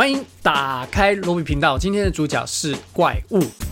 欢迎打开罗比频道。今天的主角是怪物。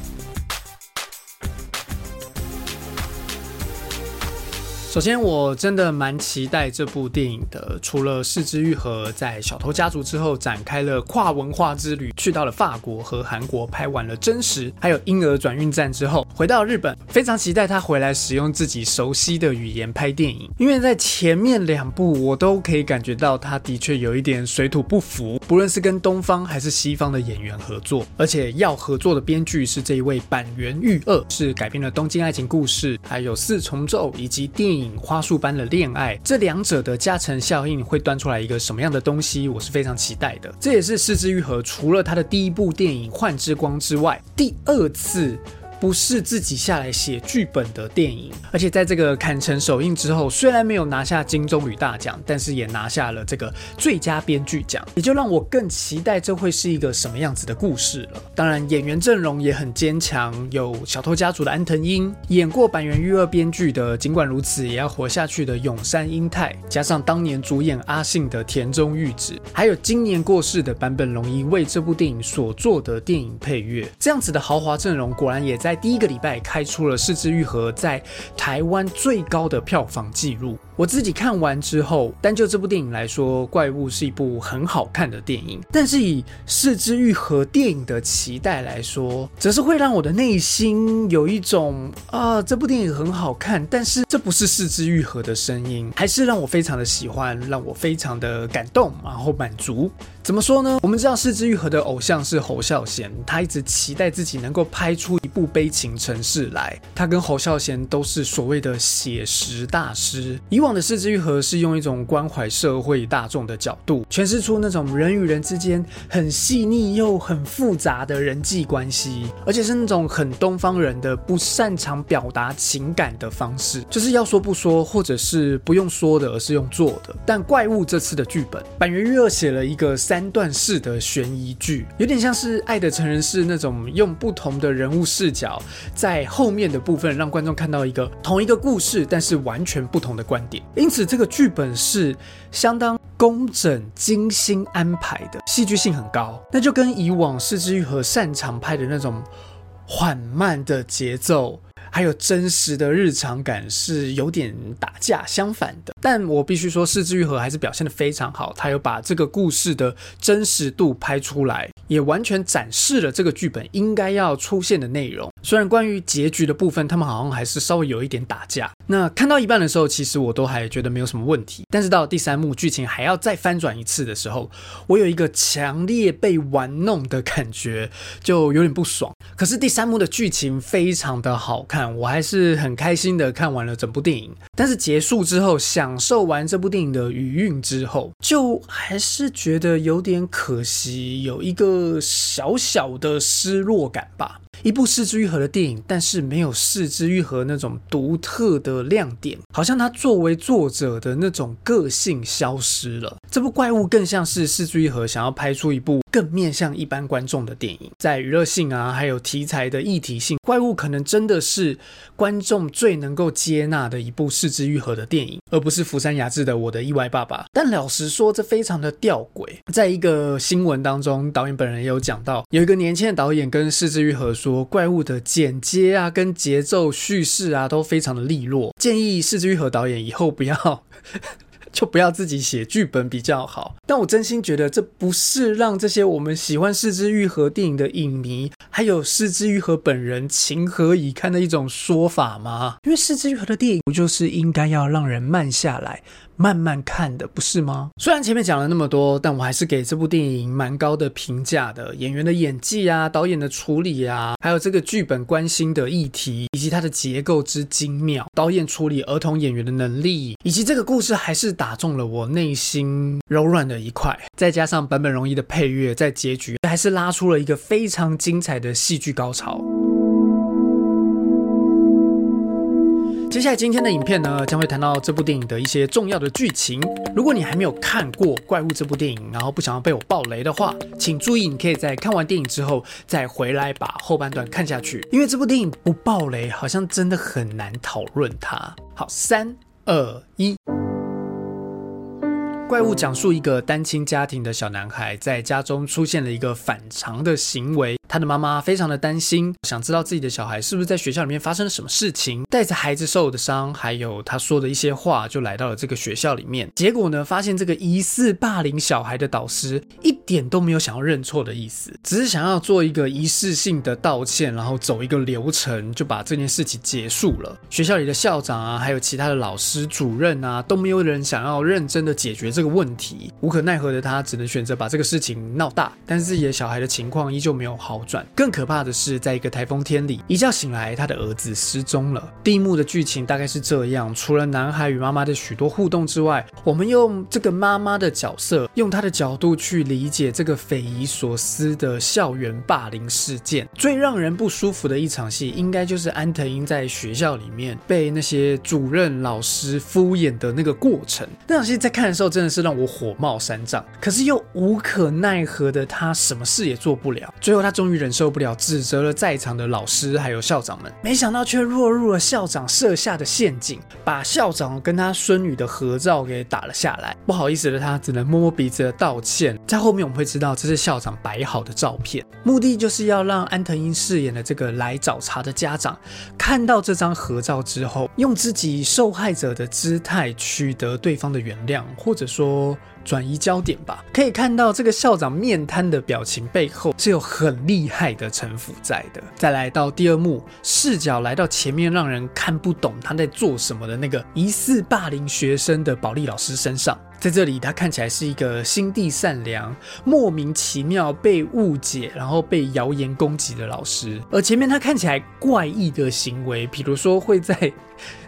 首先，我真的蛮期待这部电影的。除了四之愈合在小偷家族之后展开了跨文化之旅，去到了法国和韩国拍完了真实，还有婴儿转运站之后，回到日本，非常期待他回来使用自己熟悉的语言拍电影。因为在前面两部，我都可以感觉到他的确有一点水土不服，不论是跟东方还是西方的演员合作，而且要合作的编剧是这一位板垣裕二，是改编了《东京爱情故事》还有《四重奏》以及电影。花束般的恋爱，这两者的加成效应会端出来一个什么样的东西？我是非常期待的。这也是四之愈合除了他的第一部电影《幻之光》之外，第二次。不是自己下来写剧本的电影，而且在这个坎城首映之后，虽然没有拿下金棕榈大奖，但是也拿下了这个最佳编剧奖，也就让我更期待这会是一个什么样子的故事了。当然，演员阵容也很坚强，有小偷家族的安藤英，演过板垣育二编剧的《尽管如此也要活下去》的永山英太，加上当年主演阿信的田中裕子，还有今年过世的坂本龙一为这部电影所做的电影配乐，这样子的豪华阵容，果然也在。在第一个礼拜开出了《四之愈合》在台湾最高的票房纪录。我自己看完之后，单就这部电影来说，《怪物》是一部很好看的电影。但是以《四之愈合》电影的期待来说，则是会让我的内心有一种啊，这部电影很好看，但是这不是《四之愈合》的声音，还是让我非常的喜欢，让我非常的感动，然后满足。怎么说呢？我们知道《四之愈合》的偶像是侯孝贤，他一直期待自己能够拍出一部悲情城市来。他跟侯孝贤都是所谓的写实大师。以往的《四之愈合》是用一种关怀社会大众的角度，诠释出那种人与人之间很细腻又很复杂的人际关系，而且是那种很东方人的不擅长表达情感的方式，就是要说不说，或者是不用说的，而是用做的。但《怪物》这次的剧本，板垣裕二写了一个。三段式的悬疑剧，有点像是《爱的成人式》那种，用不同的人物视角，在后面的部分让观众看到一个同一个故事，但是完全不同的观点。因此，这个剧本是相当工整、精心安排的，戏剧性很高。那就跟以往四之愈合擅长拍的那种缓慢的节奏。还有真实的日常感是有点打架相反的，但我必须说，四之愈合还是表现的非常好。他有把这个故事的真实度拍出来，也完全展示了这个剧本应该要出现的内容。虽然关于结局的部分，他们好像还是稍微有一点打架。那看到一半的时候，其实我都还觉得没有什么问题。但是到第三幕剧情还要再翻转一次的时候，我有一个强烈被玩弄的感觉，就有点不爽。可是第三幕的剧情非常的好看。我还是很开心的看完了整部电影，但是结束之后，享受完这部电影的余韵之后，就还是觉得有点可惜，有一个小小的失落感吧。一部四之愈合的电影，但是没有四之愈合那种独特的亮点，好像他作为作者的那种个性消失了。这部怪物更像是四之愈合想要拍出一部更面向一般观众的电影，在娱乐性啊，还有题材的议题性，怪物可能真的是观众最能够接纳的一部四之愈合的电影，而不是福山雅治的《我的意外爸爸》。但老实说，这非常的吊诡。在一个新闻当中，导演本人也有讲到，有一个年轻的导演跟四之愈合说。怪物的剪接啊，跟节奏叙事啊，都非常的利落。建议四之愈合导演以后不要，就不要自己写剧本比较好。但我真心觉得，这不是让这些我们喜欢四之愈合电影的影迷，还有四之愈合本人情何以堪的一种说法吗？因为四之愈合的电影不就是应该要让人慢下来？慢慢看的，不是吗？虽然前面讲了那么多，但我还是给这部电影蛮高的评价的。演员的演技啊，导演的处理啊，还有这个剧本关心的议题，以及它的结构之精妙，导演处理儿童演员的能力，以及这个故事还是打中了我内心柔软的一块。再加上版本容易的配乐，在结局还是拉出了一个非常精彩的戏剧高潮。接下来今天的影片呢，将会谈到这部电影的一些重要的剧情。如果你还没有看过《怪物》这部电影，然后不想要被我爆雷的话，请注意，你可以在看完电影之后再回来把后半段看下去，因为这部电影不爆雷，好像真的很难讨论它。好，三二一。怪物讲述一个单亲家庭的小男孩在家中出现了一个反常的行为，他的妈妈非常的担心，想知道自己的小孩是不是在学校里面发生了什么事情，带着孩子受的伤，还有他说的一些话，就来到了这个学校里面。结果呢，发现这个疑似霸凌小孩的导师一点都没有想要认错的意思，只是想要做一个仪式性的道歉，然后走一个流程就把这件事情结束了。学校里的校长啊，还有其他的老师、主任啊，都没有人想要认真的解决。这个问题无可奈何的他，只能选择把这个事情闹大。但是自己的小孩的情况依旧没有好转。更可怕的是，在一个台风天里，一觉醒来，他的儿子失踪了。第一幕的剧情大概是这样：除了男孩与妈妈的许多互动之外，我们用这个妈妈的角色，用她的角度去理解这个匪夷所思的校园霸凌事件。最让人不舒服的一场戏，应该就是安藤英在学校里面被那些主任老师敷衍的那个过程。那场戏在看的时候，真的。是让我火冒三丈，可是又无可奈何的他，什么事也做不了。最后他终于忍受不了，指责了在场的老师还有校长们，没想到却落入了校长设下的陷阱，把校长跟他孙女的合照给打了下来。不好意思的他只能摸摸鼻子的道歉。在后面我们会知道，这是校长摆好的照片，目的就是要让安藤英饰演的这个来找茬的家长看到这张合照之后，用自己受害者的姿态取得对方的原谅，或者说。说转移焦点吧，可以看到这个校长面瘫的表情背后是有很厉害的城府在的。再来到第二幕，视角来到前面让人看不懂他在做什么的那个疑似霸凌学生的保利老师身上。在这里，他看起来是一个心地善良、莫名其妙被误解，然后被谣言攻击的老师。而前面他看起来怪异的行为，比如说会在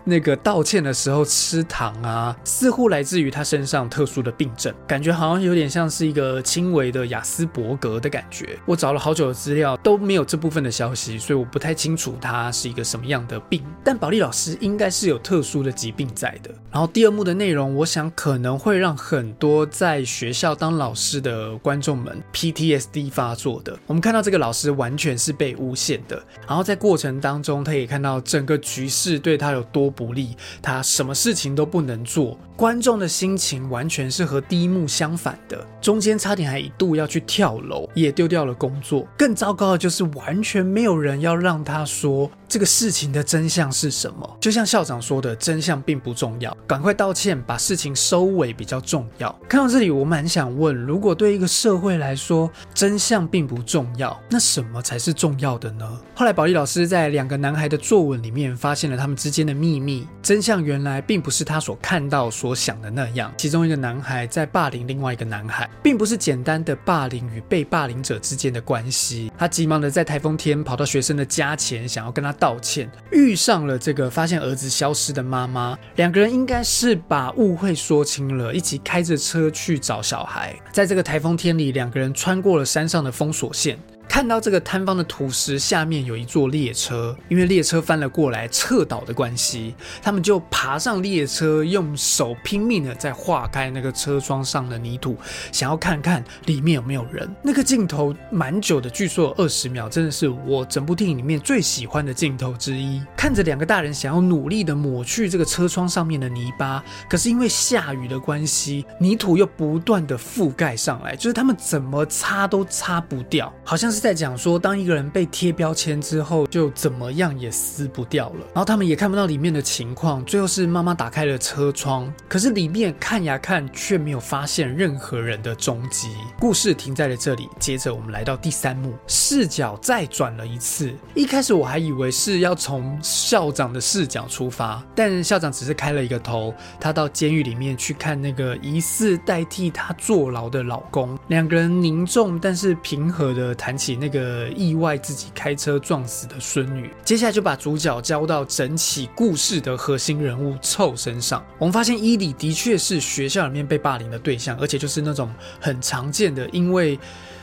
那个道歉的时候吃糖啊，似乎来自于他身上特殊的病症，感觉好像有点像是一个轻微的雅斯伯格的感觉。我找了好久的资料都没有这部分的消息，所以我不太清楚他是一个什么样的病。但保利老师应该是有特殊的疾病在的。然后第二幕的内容，我想可能会。让很多在学校当老师的观众们 PTSD 发作的。我们看到这个老师完全是被诬陷的，然后在过程当中，他也看到整个局势对他有多不利，他什么事情都不能做。观众的心情完全是和第一幕相反的，中间差点还一度要去跳楼，也丢掉了工作。更糟糕的就是完全没有人要让他说这个事情的真相是什么。就像校长说的，真相并不重要，赶快道歉，把事情收尾比较重要。看到这里，我蛮想问：如果对一个社会来说，真相并不重要，那什么才是重要的呢？后来，保利老师在两个男孩的作文里面发现了他们之间的秘密，真相原来并不是他所看到所。我想的那样，其中一个男孩在霸凌另外一个男孩，并不是简单的霸凌与被霸凌者之间的关系。他急忙的在台风天跑到学生的家前，想要跟他道歉，遇上了这个发现儿子消失的妈妈。两个人应该是把误会说清了，一起开着车去找小孩。在这个台风天里，两个人穿过了山上的封锁线。看到这个摊方的土石下面有一座列车，因为列车翻了过来侧倒的关系，他们就爬上列车，用手拼命的在化开那个车窗上的泥土，想要看看里面有没有人。那个镜头蛮久的，据说有二十秒，真的是我整部电影里面最喜欢的镜头之一。看着两个大人想要努力的抹去这个车窗上面的泥巴，可是因为下雨的关系，泥土又不断的覆盖上来，就是他们怎么擦都擦不掉，好像是。在讲说，当一个人被贴标签之后，就怎么样也撕不掉了。然后他们也看不到里面的情况。最后是妈妈打开了车窗，可是里面看呀看，却没有发现任何人的踪迹。故事停在了这里。接着我们来到第三幕，视角再转了一次。一开始我还以为是要从校长的视角出发，但校长只是开了一个头，他到监狱里面去看那个疑似代替他坐牢的老公。两个人凝重但是平和的谈起。那个意外自己开车撞死的孙女，接下来就把主角交到整起故事的核心人物臭身上。我们发现伊里的确是学校里面被霸凌的对象，而且就是那种很常见的，因为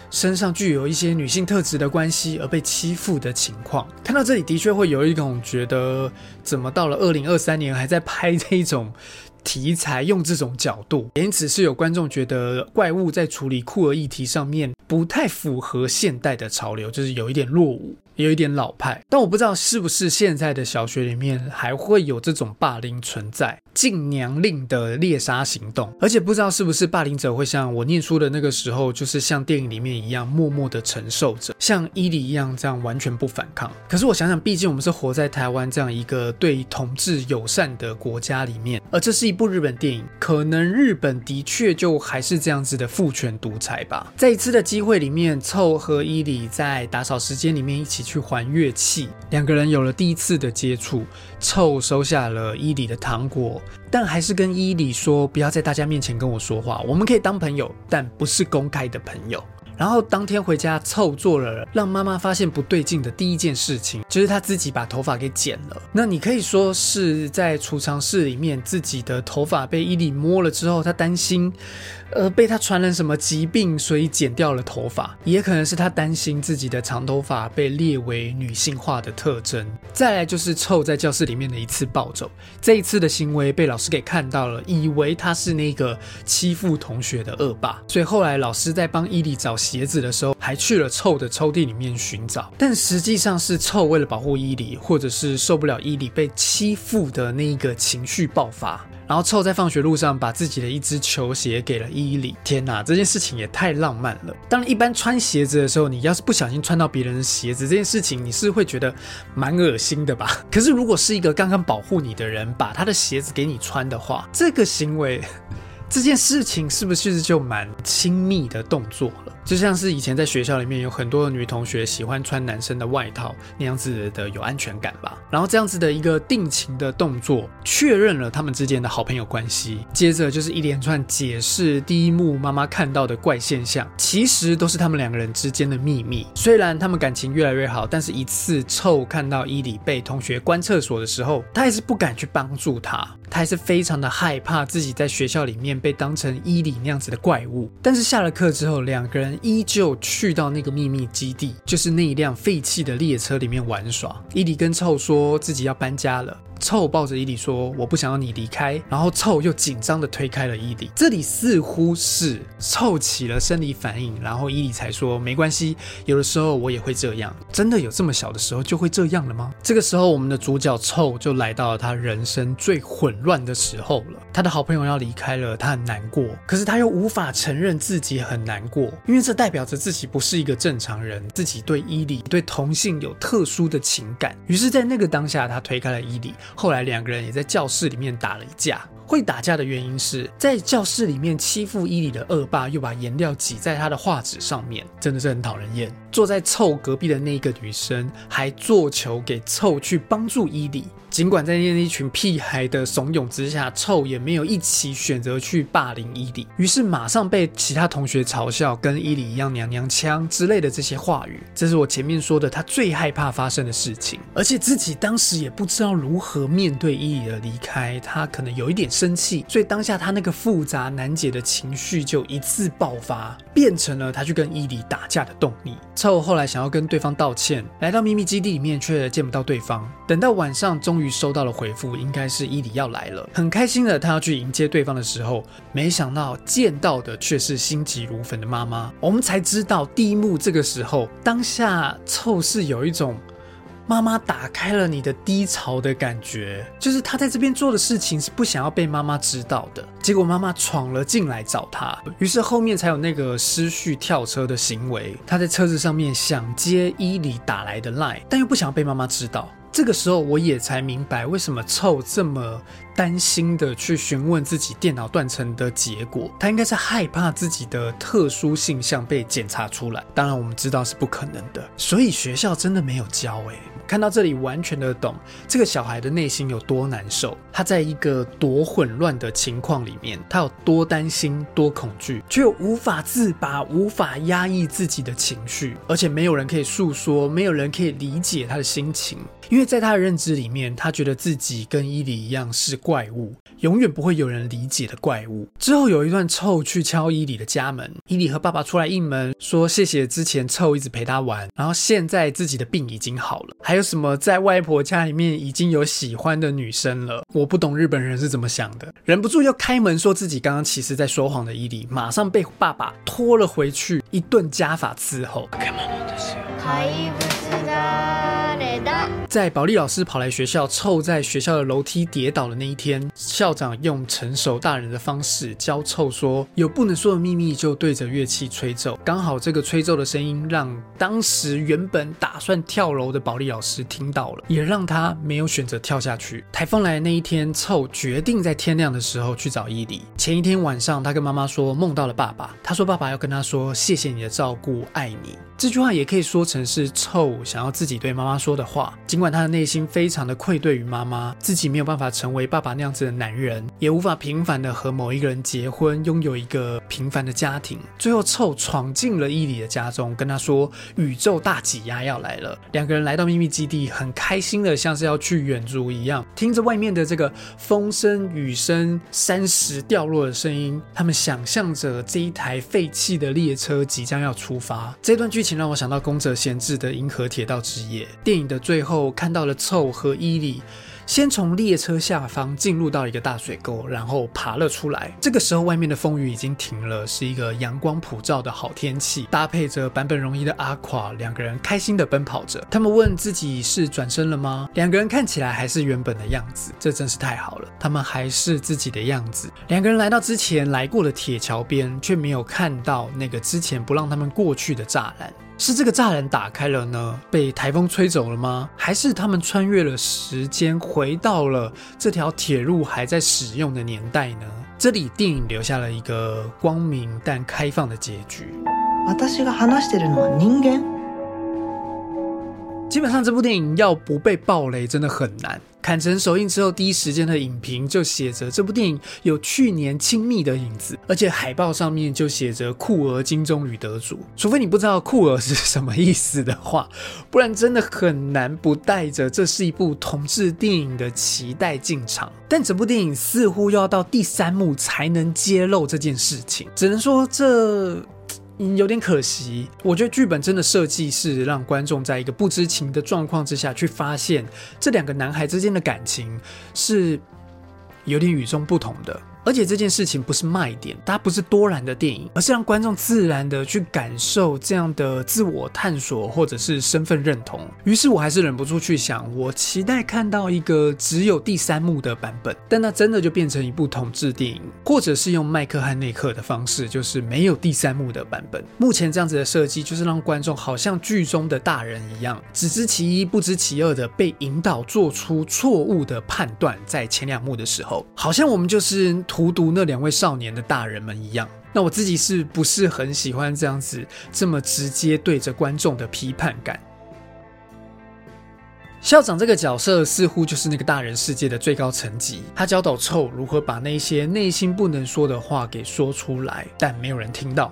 身上具有一些女性特质的关系而被欺负的情况。看到这里，的确会有一种觉得，怎么到了二零二三年还在拍这种。题材用这种角度，因此是有观众觉得怪物在处理酷儿议题上面不太符合现代的潮流，就是有一点落伍。有一点老派，但我不知道是不是现在的小学里面还会有这种霸凌存在。禁娘令的猎杀行动，而且不知道是不是霸凌者会像我念书的那个时候，就是像电影里面一样默默的承受着，像伊犁一样这样完全不反抗。可是我想想，毕竟我们是活在台湾这样一个对同志友善的国家里面，而这是一部日本电影，可能日本的确就还是这样子的父权独裁吧。在一次的机会里面，凑和伊犁在打扫时间里面一起去还乐器，两个人有了第一次的接触。凑收下了伊里的糖果，但还是跟伊里说不要在大家面前跟我说话，我们可以当朋友，但不是公开的朋友。然后当天回家，凑做了让妈妈发现不对劲的第一件事情，就是他自己把头发给剪了。那你可以说是在储藏室里面，自己的头发被伊里摸了之后，他担心。呃，被他传染什么疾病，所以剪掉了头发，也可能是他担心自己的长头发被列为女性化的特征。再来就是臭在教室里面的一次暴走，这一次的行为被老师给看到了，以为他是那个欺负同学的恶霸，所以后来老师在帮伊利找鞋子的时候，还去了臭的抽屉里面寻找，但实际上是臭为了保护伊利，或者是受不了伊利被欺负的那一个情绪爆发。然后凑在放学路上把自己的一只球鞋给了伊里。天哪，这件事情也太浪漫了。当，一般穿鞋子的时候，你要是不小心穿到别人的鞋子，这件事情你是会觉得蛮恶心的吧？可是如果是一个刚刚保护你的人把他的鞋子给你穿的话，这个行为，这件事情是不是就蛮亲密的动作了？就像是以前在学校里面有很多的女同学喜欢穿男生的外套那样子的有安全感吧，然后这样子的一个定情的动作确认了他们之间的好朋友关系。接着就是一连串解释第一幕妈妈看到的怪现象，其实都是他们两个人之间的秘密。虽然他们感情越来越好，但是一次臭看到伊里被同学关厕所的时候，他还是不敢去帮助他，他还是非常的害怕自己在学校里面被当成伊里那样子的怪物。但是下了课之后，两个人。依旧去到那个秘密基地，就是那一辆废弃的列车里面玩耍。伊迪跟臭说自己要搬家了。臭抱着伊里说：“我不想要你离开。”然后臭又紧张的推开了伊里。这里似乎是臭起了生理反应，然后伊里才说：“没关系，有的时候我也会这样。”真的有这么小的时候就会这样了吗？这个时候，我们的主角臭就来到了他人生最混乱的时候了。他的好朋友要离开了，他很难过，可是他又无法承认自己很难过，因为这代表着自己不是一个正常人，自己对伊里对同性有特殊的情感。于是，在那个当下，他推开了伊里。后来两个人也在教室里面打了一架。会打架的原因是在教室里面欺负伊里的恶霸，又把颜料挤在他的画纸上面，真的是很讨人厌。坐在凑隔壁的那个女生还做球给凑去帮助伊里，尽管在那一群屁孩的怂恿之下，凑也没有一起选择去霸凌伊里，于是马上被其他同学嘲笑跟伊里一样娘娘腔之类的这些话语。这是我前面说的他最害怕发生的事情，而且自己当时也不知道如何面对伊里的离开，他可能有一点生气，所以当下他那个复杂难解的情绪就一次爆发，变成了他去跟伊里打架的动力。凑后来想要跟对方道歉，来到秘密基地里面却见不到对方。等到晚上，终于收到了回复，应该是伊里要来了。很开心的他要去迎接对方的时候，没想到见到的却是心急如焚的妈妈。我们才知道第一幕这个时候，当下凑是有一种。妈妈打开了你的低潮的感觉，就是他在这边做的事情是不想要被妈妈知道的。结果妈妈闯了进来找他，于是后面才有那个失序跳车的行为。他在车子上面想接伊里打来的 line，但又不想要被妈妈知道。这个时候我也才明白为什么臭这么。担心的去询问自己电脑断层的结果，他应该是害怕自己的特殊性向被检查出来。当然，我们知道是不可能的，所以学校真的没有教。诶，看到这里完全的懂这个小孩的内心有多难受，他在一个多混乱的情况里面，他有多担心、多恐惧，却又无法自拔、无法压抑自己的情绪，而且没有人可以诉说，没有人可以理解他的心情，因为在他的认知里面，他觉得自己跟伊里一样是。怪物永远不会有人理解的怪物。之后有一段臭去敲伊里的家门，伊里和爸爸出来应门，说谢谢之前臭一直陪他玩，然后现在自己的病已经好了。还有什么在外婆家里面已经有喜欢的女生了？我不懂日本人是怎么想的，忍不住又开门说自己刚刚其实在说谎的伊里，马上被爸爸拖了回去，一顿家法伺候。在保利老师跑来学校，凑在学校的楼梯跌倒的那一天，校长用成熟大人的方式教凑说：“有不能说的秘密，就对着乐器吹奏。”刚好这个吹奏的声音让当时原本打算跳楼的保利老师听到了，也让他没有选择跳下去。台风来的那一天，凑决定在天亮的时候去找伊犁。前一天晚上，他跟妈妈说梦到了爸爸，他说爸爸要跟他说谢谢你的照顾，爱你。这句话也可以说成是臭想要自己对妈妈说的话。尽管他的内心非常的愧对于妈妈，自己没有办法成为爸爸那样子的男人，也无法平凡的和某一个人结婚，拥有一个平凡的家庭。最后，臭闯进了伊里的家中，跟他说宇宙大挤压要来了。两个人来到秘密基地，很开心的像是要去远足一样，听着外面的这个风声、雨声、山石掉落的声音，他们想象着这一台废弃的列车即将要出发。这段剧。情让我想到宫泽贤治的《银河铁道之夜》电影的最后，我看到了凑和伊利先从列车下方进入到一个大水沟，然后爬了出来。这个时候，外面的风雨已经停了，是一个阳光普照的好天气，搭配着版本容易的阿垮，两个人开心的奔跑着。他们问自己是转身了吗？两个人看起来还是原本的样子，这真是太好了。他们还是自己的样子。两个人来到之前来过的铁桥边，却没有看到那个之前不让他们过去的栅栏。是这个栅栏打开了呢？被台风吹走了吗？还是他们穿越了时间，回到了这条铁路还在使用的年代呢？这里电影留下了一个光明但开放的结局。基本上这部电影要不被暴雷真的很难。砍成首映之后，第一时间的影评就写着这部电影有去年亲密的影子，而且海报上面就写着酷儿金棕榈得主。除非你不知道酷儿是什么意思的话，不然真的很难不带着这是一部同志电影的期待进场。但整部电影似乎要到第三幕才能揭露这件事情，只能说这。嗯有点可惜，我觉得剧本真的设计是让观众在一个不知情的状况之下去发现这两个男孩之间的感情是有点与众不同的。而且这件事情不是卖点，它不是多然的电影，而是让观众自然的去感受这样的自我探索或者是身份认同。于是我还是忍不住去想，我期待看到一个只有第三幕的版本，但那真的就变成一部统治电影，或者是用麦克和内克的方式，就是没有第三幕的版本。目前这样子的设计，就是让观众好像剧中的大人一样，只知其一不知其二的被引导做出错误的判断。在前两幕的时候，好像我们就是。荼毒那两位少年的大人们一样，那我自己是不是很喜欢这样子这么直接对着观众的批判感？校长这个角色似乎就是那个大人世界的最高层级，他教导臭如何把那些内心不能说的话给说出来，但没有人听到。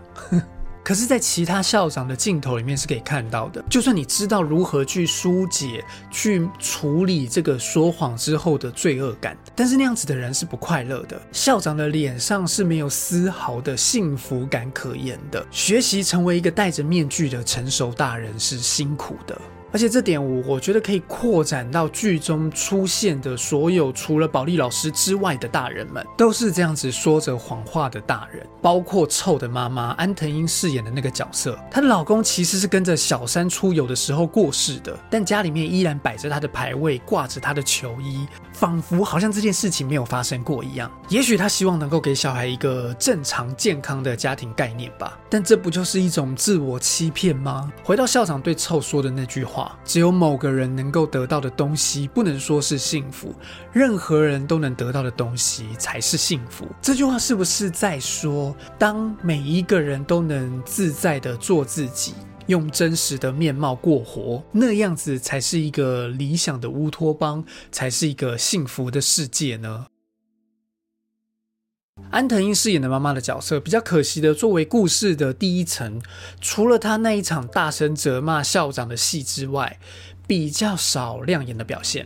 可是，在其他校长的镜头里面是可以看到的。就算你知道如何去疏解、去处理这个说谎之后的罪恶感，但是那样子的人是不快乐的。校长的脸上是没有丝毫的幸福感可言的。学习成为一个戴着面具的成熟大人是辛苦的。而且这点我我觉得可以扩展到剧中出现的所有除了保利老师之外的大人们，都是这样子说着谎话的大人，包括臭的妈妈安藤英饰演的那个角色，她的老公其实是跟着小三出游的时候过世的，但家里面依然摆着他的牌位，挂着他的球衣，仿佛好像这件事情没有发生过一样。也许他希望能够给小孩一个正常健康的家庭概念吧，但这不就是一种自我欺骗吗？回到校长对臭说的那句话。只有某个人能够得到的东西，不能说是幸福；任何人都能得到的东西才是幸福。这句话是不是在说，当每一个人都能自在的做自己，用真实的面貌过活，那样子才是一个理想的乌托邦，才是一个幸福的世界呢？安藤英饰演的妈妈的角色比较可惜的，作为故事的第一层，除了她那一场大声责骂校长的戏之外，比较少亮眼的表现。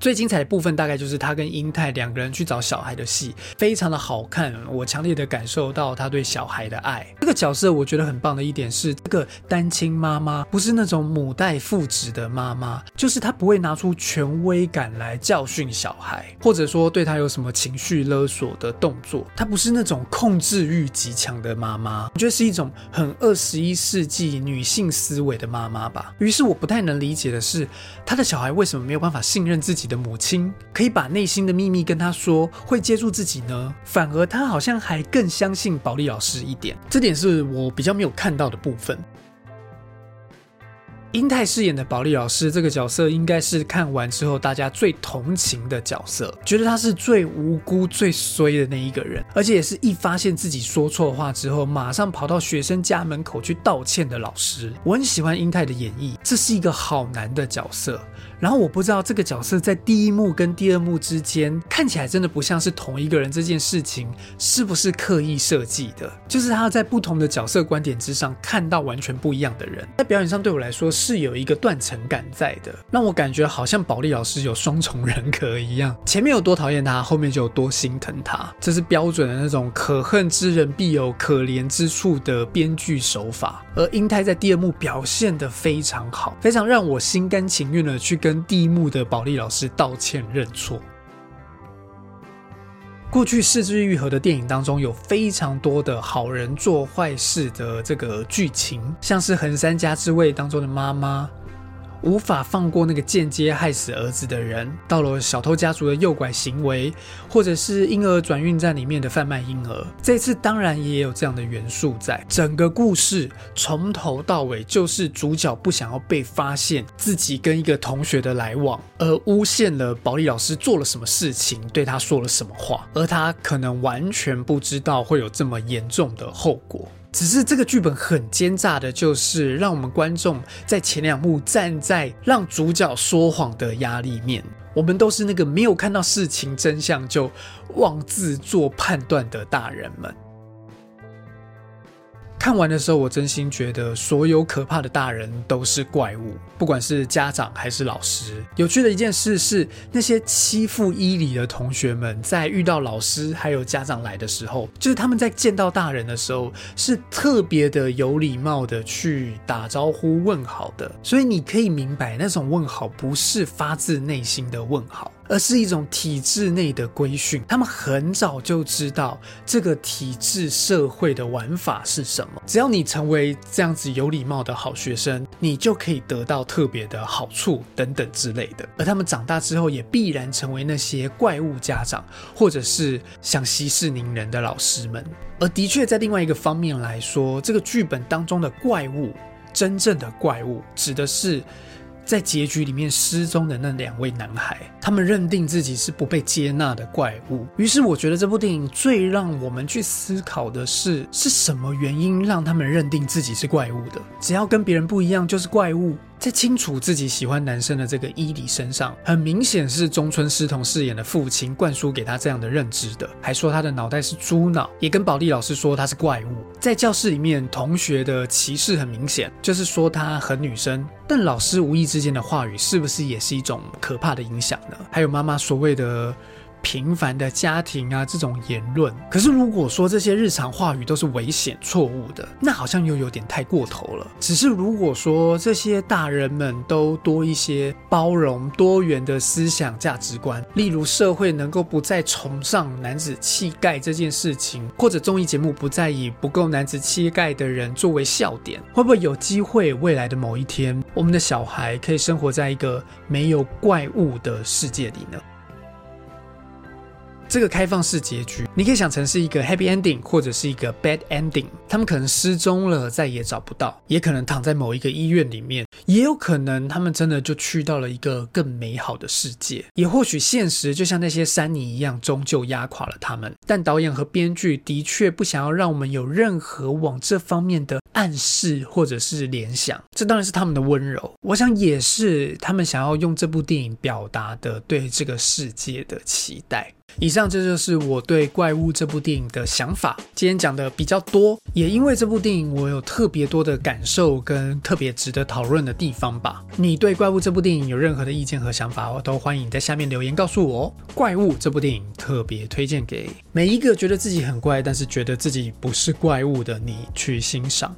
最精彩的部分大概就是他跟英泰两个人去找小孩的戏，非常的好看。我强烈的感受到他对小孩的爱。这个角色我觉得很棒的一点是，这个单亲妈妈不是那种母带父职的妈妈，就是她不会拿出权威感来教训小孩，或者说对他有什么情绪勒索的动作。她不是那种控制欲极强的妈妈，我觉得是一种很二十一世纪女性思维的妈妈吧。于是我不太能理解的是，他的小孩为什么没有办法信任自己的母亲，可以把内心的秘密跟他说，会接住自己呢？反而他好像还更相信保利老师一点，这点是我比较没有看到的部分。英泰饰演的保利老师这个角色，应该是看完之后大家最同情的角色，觉得他是最无辜、最衰的那一个人，而且也是一发现自己说错话之后，马上跑到学生家门口去道歉的老师。我很喜欢英泰的演绎，这是一个好难的角色。然后我不知道这个角色在第一幕跟第二幕之间看起来真的不像是同一个人，这件事情是不是刻意设计的？就是他在不同的角色观点之上看到完全不一样的人，在表演上对我来说是有一个断层感在的，让我感觉好像保利老师有双重人格一样，前面有多讨厌他，后面就有多心疼他，这是标准的那种可恨之人必有可怜之处的编剧手法。而英泰在第二幕表现的非常好，非常让我心甘情愿的去跟。第一幕的保利老师道歉认错。过去四之愈合的电影当中，有非常多的好人做坏事的这个剧情，像是横山家之味当中的妈妈。无法放过那个间接害死儿子的人，到了小偷家族的诱拐行为，或者是婴儿转运站里面的贩卖婴儿，这次当然也有这样的元素在。整个故事从头到尾就是主角不想要被发现自己跟一个同学的来往，而诬陷了保利老师做了什么事情，对他说了什么话，而他可能完全不知道会有这么严重的后果。只是这个剧本很奸诈的，就是让我们观众在前两幕站在让主角说谎的压力面，我们都是那个没有看到事情真相就妄自做判断的大人们。看完的时候，我真心觉得所有可怕的大人都是怪物，不管是家长还是老师。有趣的一件事是，那些欺负伊里的同学们，在遇到老师还有家长来的时候，就是他们在见到大人的时候，是特别的有礼貌的去打招呼问好的。所以你可以明白，那种问好不是发自内心的问好。而是一种体制内的规训，他们很早就知道这个体制社会的玩法是什么。只要你成为这样子有礼貌的好学生，你就可以得到特别的好处等等之类的。而他们长大之后，也必然成为那些怪物家长，或者是想息事宁人的老师们。而的确，在另外一个方面来说，这个剧本当中的怪物，真正的怪物，指的是。在结局里面失踪的那两位男孩，他们认定自己是不被接纳的怪物。于是，我觉得这部电影最让我们去思考的是，是什么原因让他们认定自己是怪物的？只要跟别人不一样就是怪物。在清楚自己喜欢男生的这个伊里身上，很明显是中村狮童饰演的父亲灌输给他这样的认知的，还说他的脑袋是猪脑，也跟保利老师说他是怪物。在教室里面，同学的歧视很明显，就是说他很女生。但老师无意之间的话语，是不是也是一种可怕的影响呢？还有妈妈所谓的。平凡的家庭啊，这种言论。可是如果说这些日常话语都是危险、错误的，那好像又有点太过头了。只是如果说这些大人们都多一些包容、多元的思想价值观，例如社会能够不再崇尚男子气概这件事情，或者综艺节目不再以不够男子气概的人作为笑点，会不会有机会未来的某一天，我们的小孩可以生活在一个没有怪物的世界里呢？这个开放式结局，你可以想成是一个 happy ending，或者是一个 bad ending。他们可能失踪了，再也找不到，也可能躺在某一个医院里面，也有可能他们真的就去到了一个更美好的世界。也或许现实就像那些山泥一样，终究压垮了他们。但导演和编剧的确不想要让我们有任何往这方面的暗示或者是联想。这当然是他们的温柔，我想也是他们想要用这部电影表达的对这个世界的期待。以上这就是我对《怪物》这部电影的想法。今天讲的比较多，也因为这部电影我有特别多的感受跟特别值得讨论的地方吧。你对《怪物》这部电影有任何的意见和想法，我都欢迎在下面留言告诉我。《怪物》这部电影特别推荐给每一个觉得自己很怪，但是觉得自己不是怪物的你去欣赏。